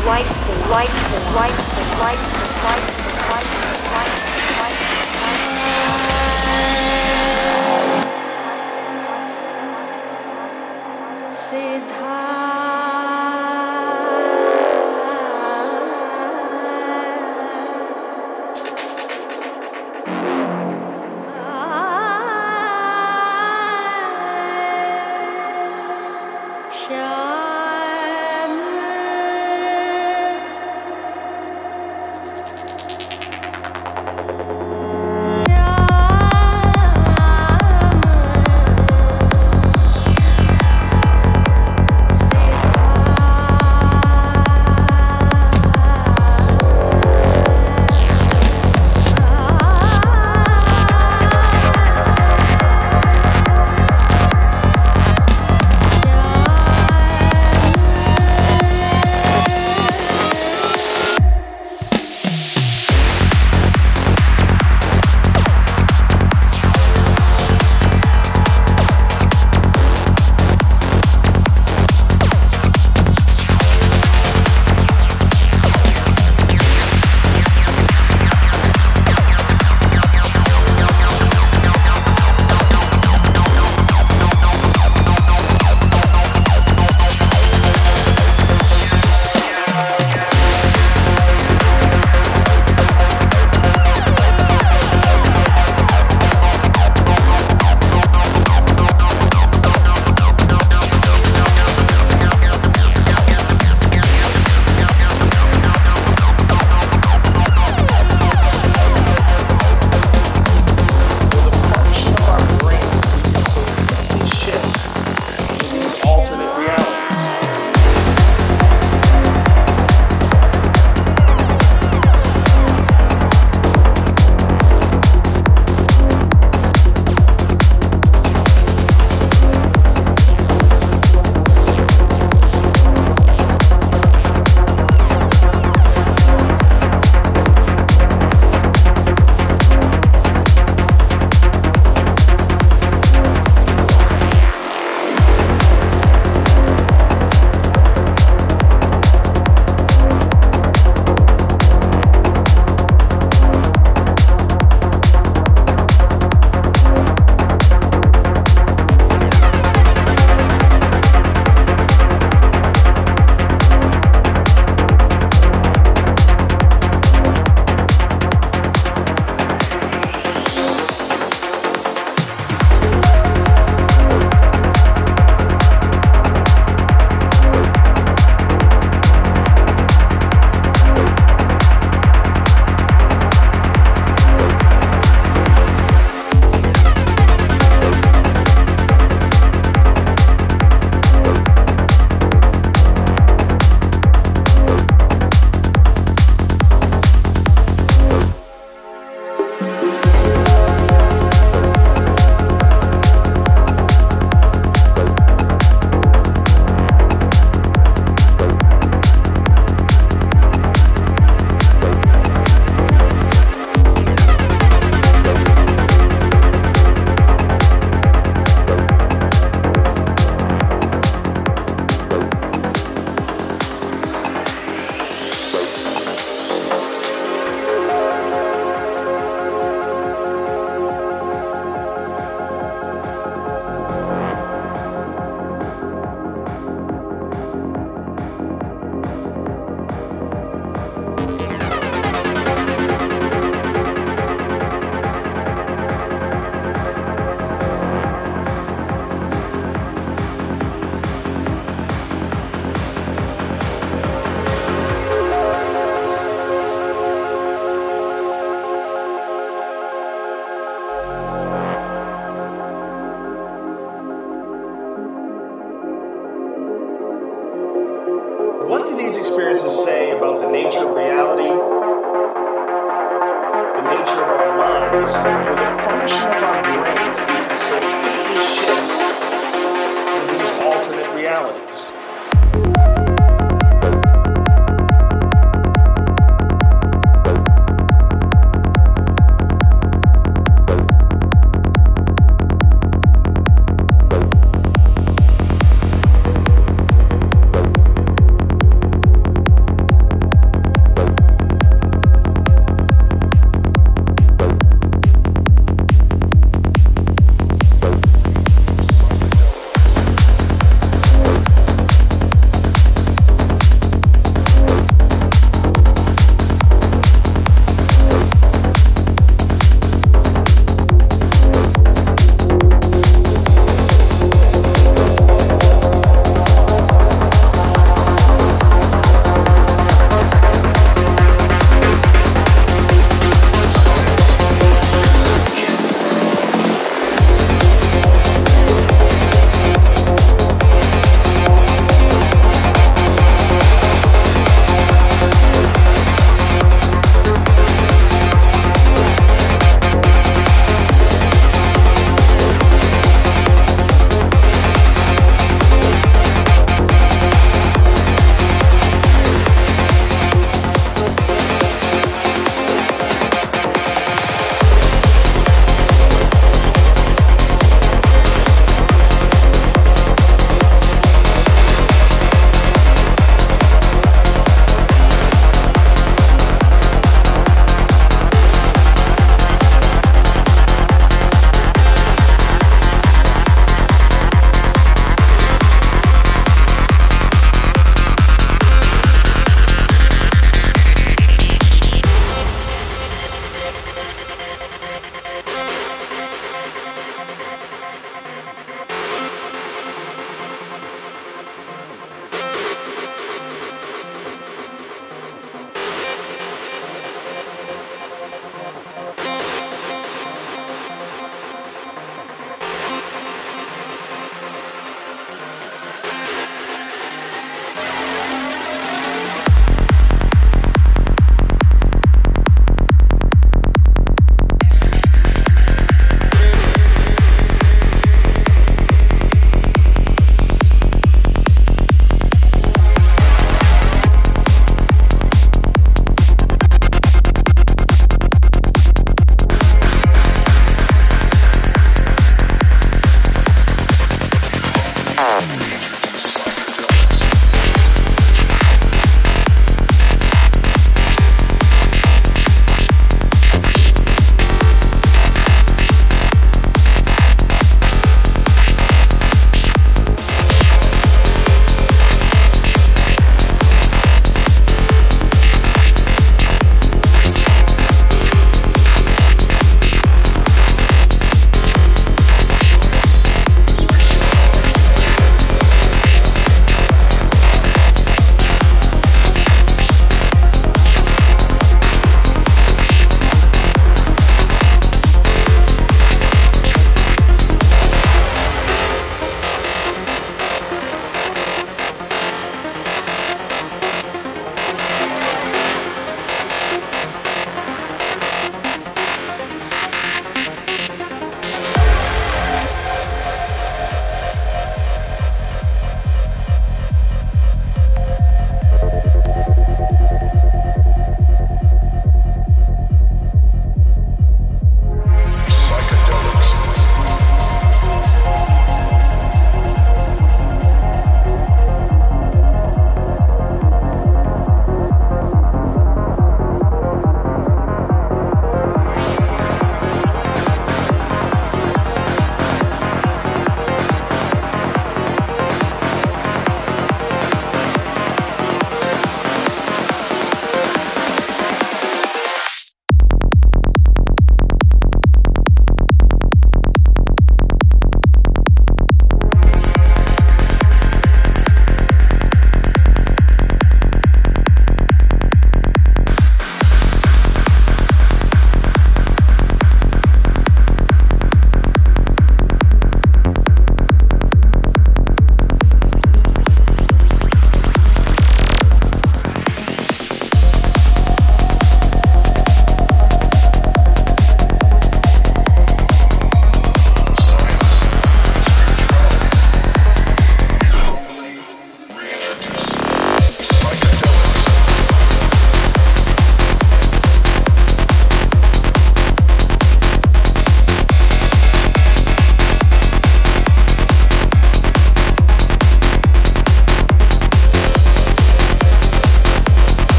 Or life, life, life, life, life, life, life, life.